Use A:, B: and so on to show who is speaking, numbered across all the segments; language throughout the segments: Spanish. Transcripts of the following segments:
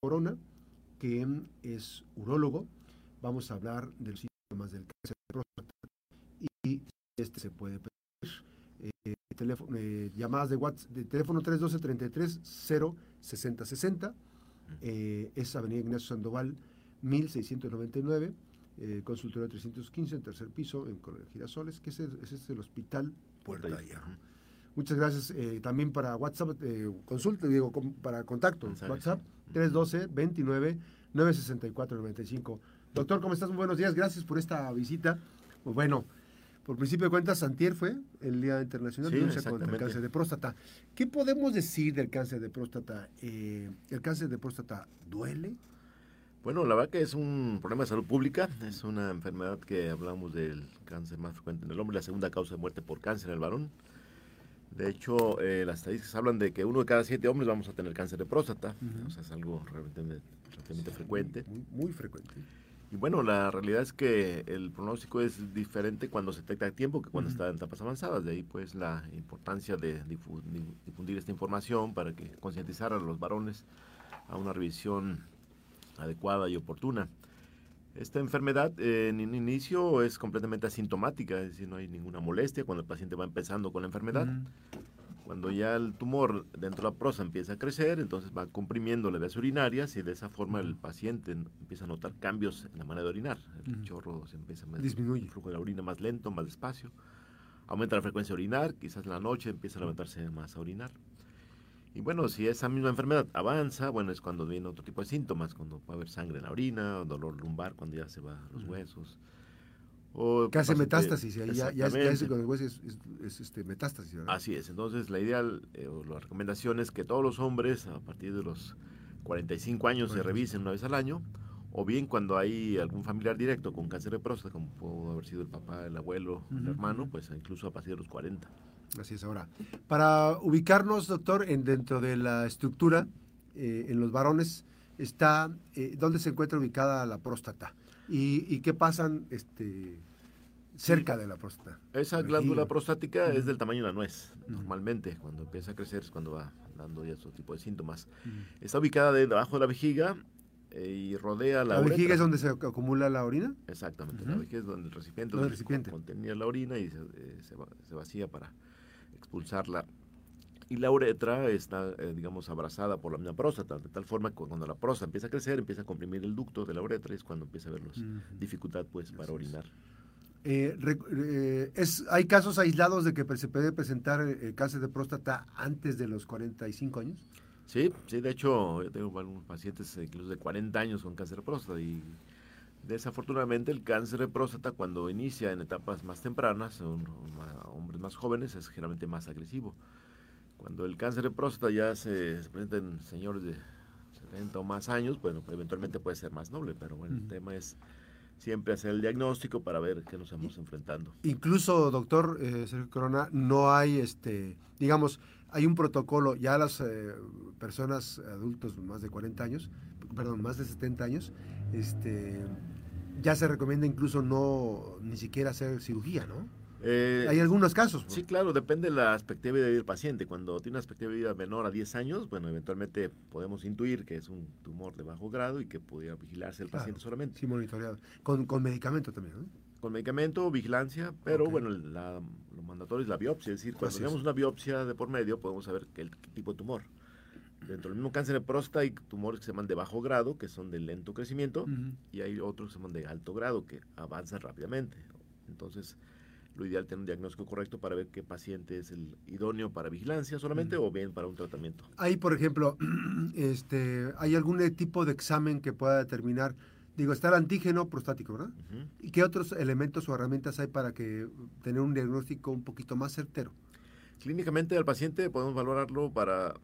A: Corona, que es urólogo. Vamos a hablar de los síntomas del cáncer de próstata y este se puede pedir. Eh, teléfono, eh, llamadas de WhatsApp, de teléfono 312 33 0 60 60. es Avenida Ignacio Sandoval, 1699, eh, consultorio 315, en tercer piso, en Girasoles, que ese, es el Hospital Puerta. Muchas gracias. Eh, también para WhatsApp, eh, consulta, digo, para contacto, WhatsApp 312 29 964 95. Doctor, ¿cómo estás? Muy buenos días. Gracias por esta visita. Pues bueno, por principio de cuentas, Santier fue el Día Internacional de Lucha contra el Cáncer de Próstata. ¿Qué podemos decir del cáncer de próstata? Eh, ¿El cáncer de próstata duele?
B: Bueno, la verdad que es un problema de salud pública, es una enfermedad que hablamos del cáncer más frecuente en el hombre, la segunda causa de muerte por cáncer en el varón. De hecho, eh, las estadísticas hablan de que uno de cada siete hombres vamos a tener cáncer de próstata, o sea, es algo realmente, frecuente.
A: Muy, muy, frecuente.
B: Y bueno, la realidad es que el pronóstico es diferente cuando se detecta a tiempo que cuando está en etapas avanzadas. De ahí pues la importancia de difundir esta información para que concientizar a los varones a una revisión adecuada y oportuna. Esta enfermedad en inicio es completamente asintomática, es decir, no hay ninguna molestia cuando el paciente va empezando con la enfermedad. Cuando ya el tumor dentro de la próstata empieza a crecer, entonces va comprimiendo las vías urinarias y de esa forma el paciente empieza a notar cambios en la manera de orinar. El chorro se empieza a
A: disminuye.
B: El flujo de la orina más lento, más despacio. Aumenta la frecuencia de orinar, quizás en la noche empieza a levantarse más a orinar. Y bueno, si esa misma enfermedad avanza, bueno, es cuando viene otro tipo de síntomas, cuando puede haber sangre en la orina, dolor lumbar cuando ya se van los huesos.
A: O que hace metástasis, ya, ya, ya, es, con el hueso es, este, metástasis.
B: Así es, entonces la ideal eh, o la recomendación es que todos los hombres a partir de los 45 años se revisen una vez al año, o bien cuando hay algún familiar directo con cáncer de próstata, como pudo haber sido el papá, el abuelo, el hermano, pues incluso a partir de los 40.
A: Así es ahora. Para ubicarnos, doctor, en dentro de la estructura, eh, en los varones, está eh, dónde se encuentra ubicada la próstata y, qué pasan este, cerca de la próstata.
B: Esa glándula prostática es del tamaño de la nuez, normalmente. Cuando empieza a crecer es cuando va dando ya otro tipo de síntomas. Está ubicada debajo de la vejiga eh, y rodea la
A: ¿La vejiga es donde se acumula la orina?
B: Exactamente, la vejiga es donde el recipiente, donde recipiente. contenía la orina y se vacía para expulsarla. Y la uretra está, eh, digamos, abrazada por la misma próstata, de tal forma que cuando la próstata empieza a crecer, empieza a comprimir el ducto de la uretra y es cuando empieza a haber dificultad pues, para orinar.
A: Eh, eh, es, ¿Hay casos aislados de que se puede presentar cáncer de próstata antes de los 45 años?
B: Sí, sí, de hecho, yo tengo algunos pacientes incluso de 40 años con cáncer de próstata y Desafortunadamente el cáncer de próstata cuando inicia en etapas más tempranas, en hombres más jóvenes, es generalmente más agresivo. Cuando el cáncer de próstata ya se, presenta en señores de 70 o más años, bueno, eventualmente puede ser más noble, pero bueno, el tema es siempre hacer el diagnóstico para ver qué nos estamos enfrentando.
A: Incluso, doctor eh, Sergio Corona, no hay, este, digamos, hay un protocolo, ya las eh, personas adultos más de 40 años, perdón, más de 70 años, este, ya se recomienda incluso no ni siquiera hacer cirugía, ¿no? Eh, Hay algunos casos.
B: Sí, claro, depende de la expectativa de vida del paciente. Cuando tiene una expectativa de vida menor a 10 años, bueno, eventualmente podemos intuir que es un tumor de bajo grado y que pudiera vigilarse el paciente solamente.
A: Sí, monitoreado. Con, con medicamento también, ¿no?
B: Con medicamento, vigilancia, pero bueno, lo mandatorio es la biopsia. Es decir, cuando tenemos una biopsia de por medio, podemos saber qué, tipo de tumor. Dentro del mismo cáncer de próstata hay tumores que se llaman de bajo grado, que son de lento crecimiento, y hay otros que se llaman de alto grado, que avanzan rápidamente. Entonces, lo ideal es tener un diagnóstico correcto para ver qué paciente es el idóneo para vigilancia solamente o bien para un tratamiento.
A: Hay, por ejemplo, este, ¿hay algún tipo de examen que pueda determinar, digo, está el antígeno prostático, ¿verdad? ¿Y qué otros elementos o herramientas hay para que tener un diagnóstico un poquito más certero?
B: Clínicamente al paciente podemos valorarlo para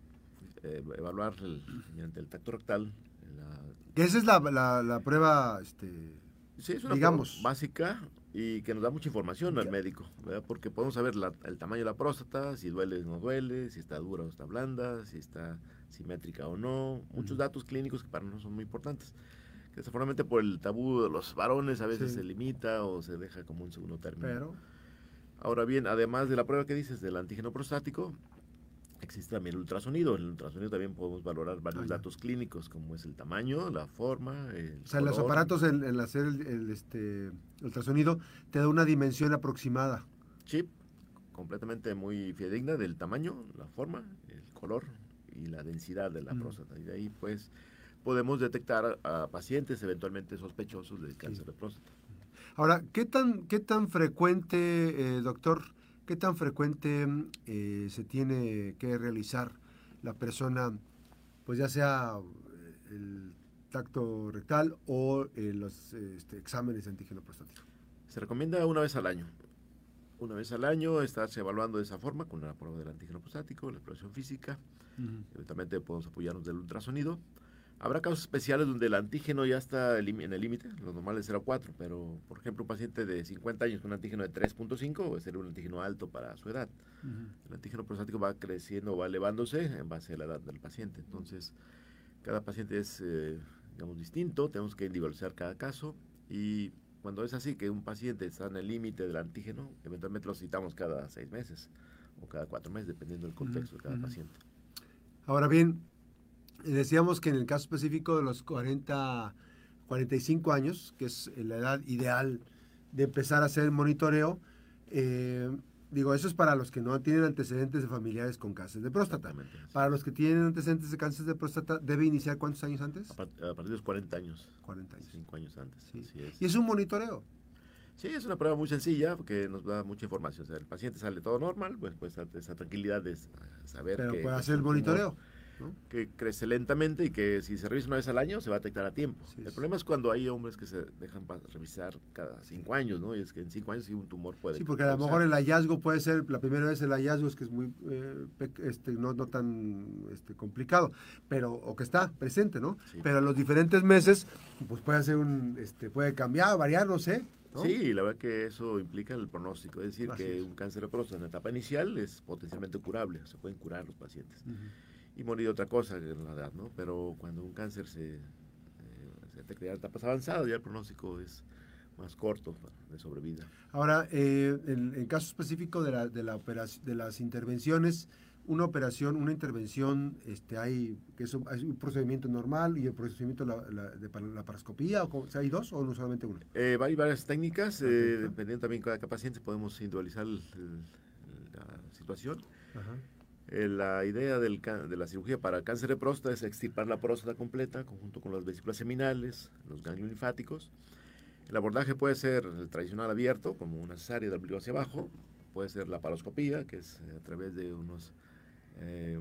B: eh, evaluar el, mediante el tacto rectal.
A: La... Esa es la, la, prueba, este,
B: sí, es una digamos. Prueba básica y que nos da mucha información al médico, porque podemos saber el tamaño de la próstata, si duele o no duele, si está dura o está blanda, si está simétrica o no, muchos datos clínicos que para nosotros son muy importantes. Desafortunadamente por el tabú de los varones a veces se limita o se deja como un segundo término. Pero... Ahora bien, además de la prueba que dices del antígeno prostático, Existe también el ultrasonido. En el ultrasonido también podemos valorar varios
A: Ah,
B: datos clínicos, como es el tamaño, la forma. El
A: O sea, los
B: color.
A: aparatos, en, en hacer el, el, este, ultrasonido, te da una dimensión aproximada.
B: chip completamente muy fidedigna del tamaño, la forma, el color y la densidad de la
A: Mm.
B: próstata. Y de ahí, pues, podemos detectar a, pacientes eventualmente sospechosos de cáncer de próstata.
A: Ahora, ¿qué tan, qué tan frecuente, eh, doctor, qué tan frecuente eh, se tiene que realizar la persona, pues ya sea eh, el tacto rectal o eh, los este, exámenes de antígeno prostático?
B: Se recomienda una vez al año. Una vez al año estarse evaluando de esa forma con la prueba del antígeno prostático, la exploración física. Eventualmente podemos apoyarnos del ultrasonido. Habrá casos especiales donde el antígeno ya está en el límite, lo normal es 0,4, pero por ejemplo un paciente de 50 años con un antígeno de 3.5 sería un antígeno alto para su edad. El antígeno prostático va creciendo, va elevándose en base a la edad del paciente. Entonces, cada paciente es, eh, digamos, distinto, tenemos que individualizar cada caso y cuando es así que un paciente está en el límite del antígeno, eventualmente lo citamos cada seis meses o cada cuatro meses, dependiendo del contexto de cada paciente.
A: Ahora bien, decíamos que en el caso específico de los 40, 45 años, que es la edad ideal de empezar a hacer monitoreo, eh, digo, eso es para los que no tienen antecedentes de familiares con cáncer de próstata. Para los que tienen antecedentes de cáncer de próstata, ¿debe iniciar cuántos años antes?
B: A, par- a partir de los 40 años,
A: 40 años.
B: 5 años antes.
A: Sí.
B: así es.
A: Y es un monitoreo.
B: Sí, es una prueba muy sencilla porque nos da mucha información. O sea, el paciente sale todo normal, pues, pues esa tranquilidad de saber
A: Pero
B: que,
A: puede hacer el monitoreo. ¿No?
B: que crece lentamente y que si se revisa una vez al año se va a detectar a tiempo.
A: Sí,
B: el
A: sí.
B: problema es cuando hay hombres que se dejan revisar cada cinco años, ¿no? Y es que en cinco años sí un tumor puede.
A: Sí, porque a lo mejor el hallazgo puede ser, la primera vez el hallazgo es que es muy, eh, este, no, no tan este, complicado, pero, o que está presente, ¿no?
B: Sí.
A: Pero a los diferentes meses, pues puede ser un, este, puede cambiar, variar, no sé. ¿no?
B: Sí, la verdad que eso implica el pronóstico. Es decir,
A: Así
B: que
A: es.
B: un cáncer de próstata en la etapa inicial es potencialmente curable, se pueden curar los pacientes.
A: Ujú.
B: Y morir de otra cosa en la edad, ¿no? Pero cuando un cáncer se, eh, se detecta en etapas avanzadas, ya el pronóstico es más corto de sobrevida.
A: Ahora, eh, en el caso específico de, la, de, la operación, de las intervenciones, una operación, una intervención, este, hay, que es un, hay un procedimiento normal y el procedimiento de la, la, de la paroscopía, o, o sea, ¿hay dos o no solamente uno?
B: Eh, hay varias técnicas, eh, dependiendo también de cada paciente, podemos individualizar el- el- la situación.
A: Ajá.
B: Eh, la idea del de la cirugía para cáncer de próstata es extirpar la próstata completa, conjunto con las vesículas seminales, los ganglios linfáticos. El abordaje puede ser el tradicional abierto, como una cesárea del ombligo hacia abajo. Puede ser la paroscopía, que es eh, a través de unos... eh,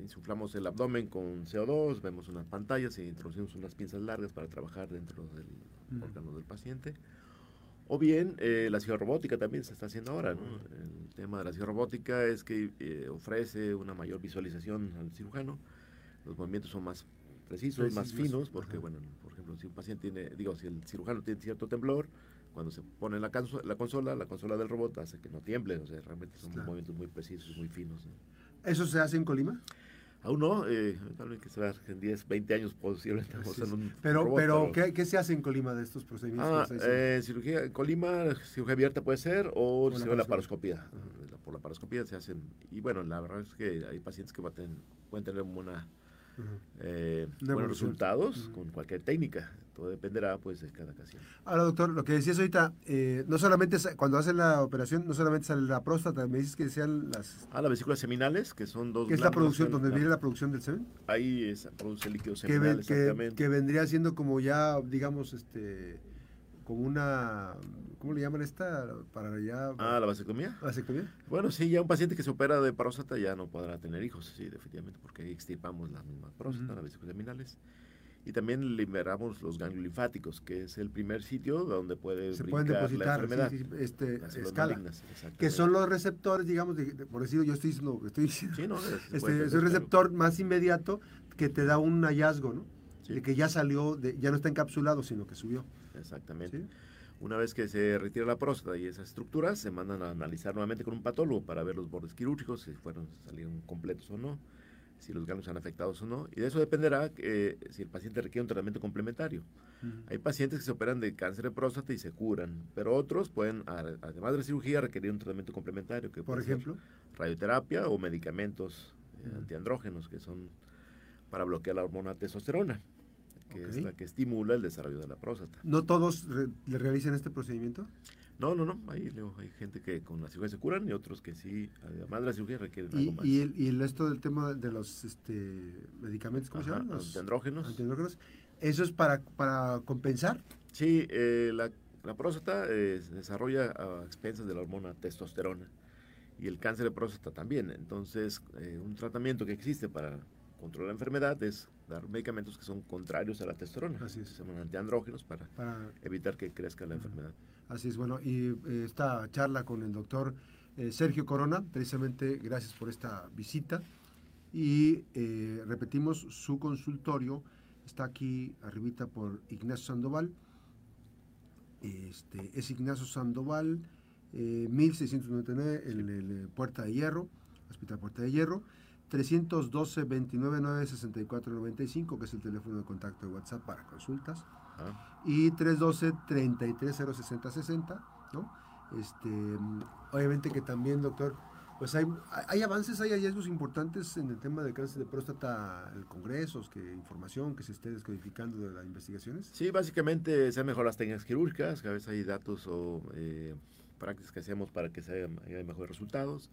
B: insuflamos el abdomen con CO2, vemos unas pantallas y introducimos unas pinzas largas para trabajar dentro del
A: Ujú.
B: órgano del paciente. O bien eh, la cirugía robótica también se está haciendo ahora. ¿no? El tema de la cirugía robótica es que eh, ofrece una mayor visualización al cirujano. Los movimientos son más precisos, más finos, porque,
A: ajá.
B: bueno, por ejemplo, si un paciente tiene, digo, si el cirujano tiene cierto temblor, cuando se pone la, la consola, la consola del robot hace que no tiemble, o sea, realmente son
A: Claro.
B: movimientos muy precisos y muy finos. ¿no?
A: ¿Eso se hace en Colima?
B: Aún no, eh, tal vez que será en 10, 20 años posiblemente un
A: Pero,
B: robot,
A: pero ¿qué, qué se hace en Colima de estos procedimientos?
B: Ah, eh, cirugía en Colima, cirugía abierta puede ser o
A: la paroscopía.
B: La- Por la paroscopía se hacen, y bueno, la verdad es que hay pacientes que va a tener- pueden buena,
A: Ujú.
B: eh, buenos resultados con cualquier técnica. Todo dependerá pues de cada ocasión.
A: Ahora, doctor, lo que decías ahorita, eh, no solamente cuando hacen la operación, no solamente sale la próstata, me dices que sean las...
B: Ah, las vesículas seminales, que son dos
A: ¿Qué es la producción, donde
B: la-
A: viene la producción del semen?
B: Ahí es- produce líquido
A: Que,
B: seminal,
A: que,
B: exactamente.
A: que vendría siendo como ya, digamos, este, como una, ¿cómo le llaman esta? Para ya...
B: Ah, la vasectomía.
A: vasectomía.
B: Bueno, sí, ya un paciente que se opera de próstata ya no podrá tener hijos, sí, definitivamente, porque extirpamos la misma próstata,
A: Ujú.
B: las vesículas. Y también liberamos los ganglios linfáticos, que es el primer sitio donde puede
A: Se pueden
B: brincar la
A: depositar,
B: enfermedad.
A: sí, sí, este, escala.
B: malignas,
A: Que son los receptores, digamos, de- de- por decirlo, yo estoy diciendo, estoy diciendo
B: Sí, no, es,
A: Este, es un
B: claro.
A: receptor más inmediato que te da un hallazgo, ¿no? De que ya salió, de, ya no está encapsulado, sino que subió.
B: Exactamente.
A: ¿sí?
B: Una vez que se retira la próstata y esas estructuras, se mandan a analizar nuevamente con un patólogo para ver los bordes quirúrgicos, si fueron, salieron completos o no. si los ganglios están afectados o no, y de eso dependerá eh, si el paciente requiere un tratamiento complementario. Hay pacientes que se operan de cáncer de próstata y se curan, pero otros pueden, además de la cirugía, requerir un tratamiento complementario. Que
A: Por ejemplo,
B: radioterapia o medicamentos eh, antiandrógenos que son para bloquear la hormona testosterona, que es la que estimula el desarrollo de la próstata.
A: ¿No todos le realizan este procedimiento?
B: No, no, no. Hay, hay gente que con la cirugía se curan y otros que sí, además de la cirugía, requieren
A: ¿Y,
B: algo más.
A: ¿Y el, y el resto del tema de los este, medicamentos, ¿cómo se llaman? Los
B: antiandrógenos.
A: antiandrógenos. ¿Eso es para, para compensar?
B: Sí, eh, la, la, próstata eh, se desarrolla a expensas de la hormona testosterona y el cáncer de próstata también. Entonces, eh, un tratamiento que existe para controlar la enfermedad es dar medicamentos que son contrarios a la testosterona.
A: Así es.
B: Se llaman antiandrógenos para, para evitar que crezca la enfermedad.
A: Así es, bueno, y eh, esta charla con el doctor eh, Sergio Corona, precisamente gracias por esta visita. Y eh, repetimos, su consultorio está aquí arribita por Ignacio Sandoval. Este, es Ignacio Sandoval, 1699, en el, Puerta de Hierro, Hospital Puerta de Hierro. 312 29 9 64 95, que es el teléfono de contacto de WhatsApp para consultas y 312-33-060-60, ¿no? Este, obviamente que también, doctor, pues hay, hay avances, hay hallazgos importantes en el tema del cáncer de próstata, el congresos, que información que se esté descodificando de las investigaciones.
B: Sí, básicamente se han mejorado las técnicas quirúrgicas, a veces hay datos o eh, prácticas que hacemos para que se hagan, mejores resultados.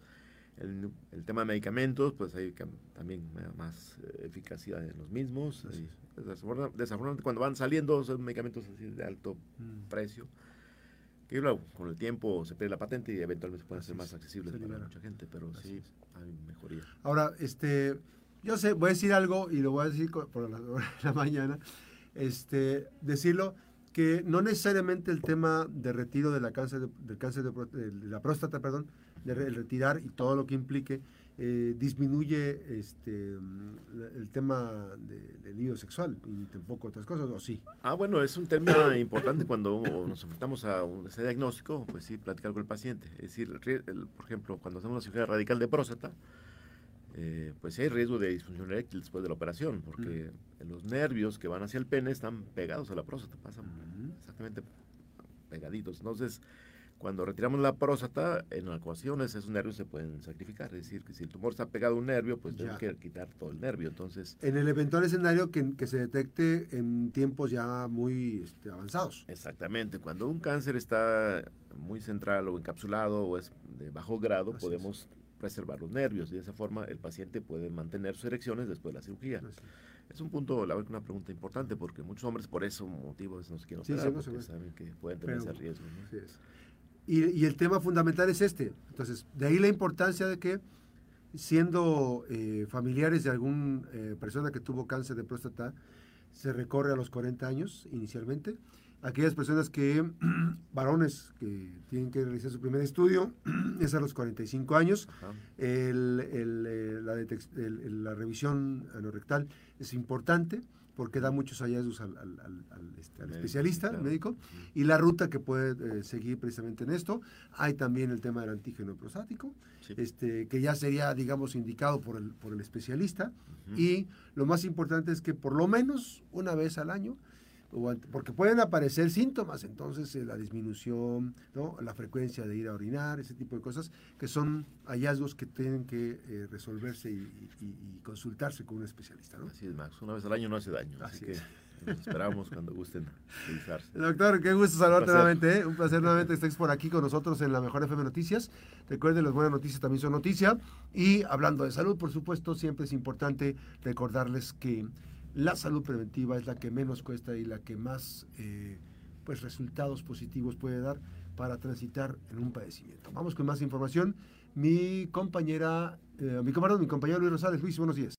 B: El, el, tema de medicamentos, pues hay también más eh, eficacia en los mismos. Desafortunadamente, cuando van saliendo son medicamentos así de alto mm. precio, que con el tiempo se pierde la patente y eventualmente pueden ser más accesibles para mucha gente, pero sí hay mejoría.
A: Ahora, este, yo sé, voy a decir algo y lo voy a decir por la, la mañana, este, decirlo que no necesariamente el tema de retiro de la cáncer del cáncer de, de, la próstata, perdón, de retirar y todo lo que implique, eh, disminuye este el tema del lío sexual y tampoco otras cosas, ¿o sí?
B: Ah, bueno, es un tema importante cuando nos enfrentamos a un, ese diagnóstico, pues sí, platicar con el paciente. Es decir, por ejemplo, cuando hacemos una cirugía radical de próstata, eh, pues hay riesgo de disfunción eréctil después de la operación, porque los nervios que van hacia el pene están pegados a la próstata, pasan exactamente pegaditos. Entonces, cuando retiramos la próstata, en ecuaciones esos nervios se pueden sacrificar. Es decir, que si el tumor está pegado a un nervio, pues tenemos que quitar todo el nervio. Entonces,
A: en el eventual escenario que, que se detecte en tiempos ya muy este, avanzados.
B: Exactamente. Cuando un cáncer está muy central o encapsulado o es de bajo grado, podemos preservar los nervios. Y de esa forma el paciente puede mantener sus erecciones después de la cirugía. Es un punto, la verdad, una pregunta importante porque muchos hombres por ese motivo no se quieren operar porque saben que pueden tener ese riesgo. ¿no?
A: Y, el tema fundamental es este. Entonces, de ahí la importancia de que, siendo eh, familiares de alguna eh, persona que tuvo cáncer de próstata, se recorre a los 40 años inicialmente. Aquellas personas que, varones que tienen que realizar su primer estudio, es a los 45 años. El, el, eh, la, la, revisión anorrectal es importante porque da muchos hallazgos al, este, especialista, al médico, y la ruta que puede eh, seguir precisamente en esto. Hay también el tema del antígeno prostático, este, que ya sería, digamos, indicado por el, por el especialista. Y lo más importante es que por lo menos una vez al año porque pueden aparecer síntomas, entonces eh, la disminución, ¿no? la frecuencia de ir a orinar, ese tipo de cosas, que son hallazgos que tienen que eh, resolverse y, consultarse con un especialista. ¿no?
B: Así es, Max, una vez al año no hace daño, así, que nos esperamos cuando gusten revisarse.
A: Doctor, qué gusto saludarte nuevamente, ¿eh? un placer nuevamente que estés por aquí con nosotros en la Mejor FM Noticias. Recuerden, las buenas noticias también son noticia. Y hablando de salud, por supuesto, siempre es importante recordarles que la salud preventiva es la que menos cuesta y la que más eh, pues resultados positivos puede dar para transitar en un padecimiento. Vamos con más información. Mi compañera, eh, mi mi compañero Luis Rosales. Luis, buenos días.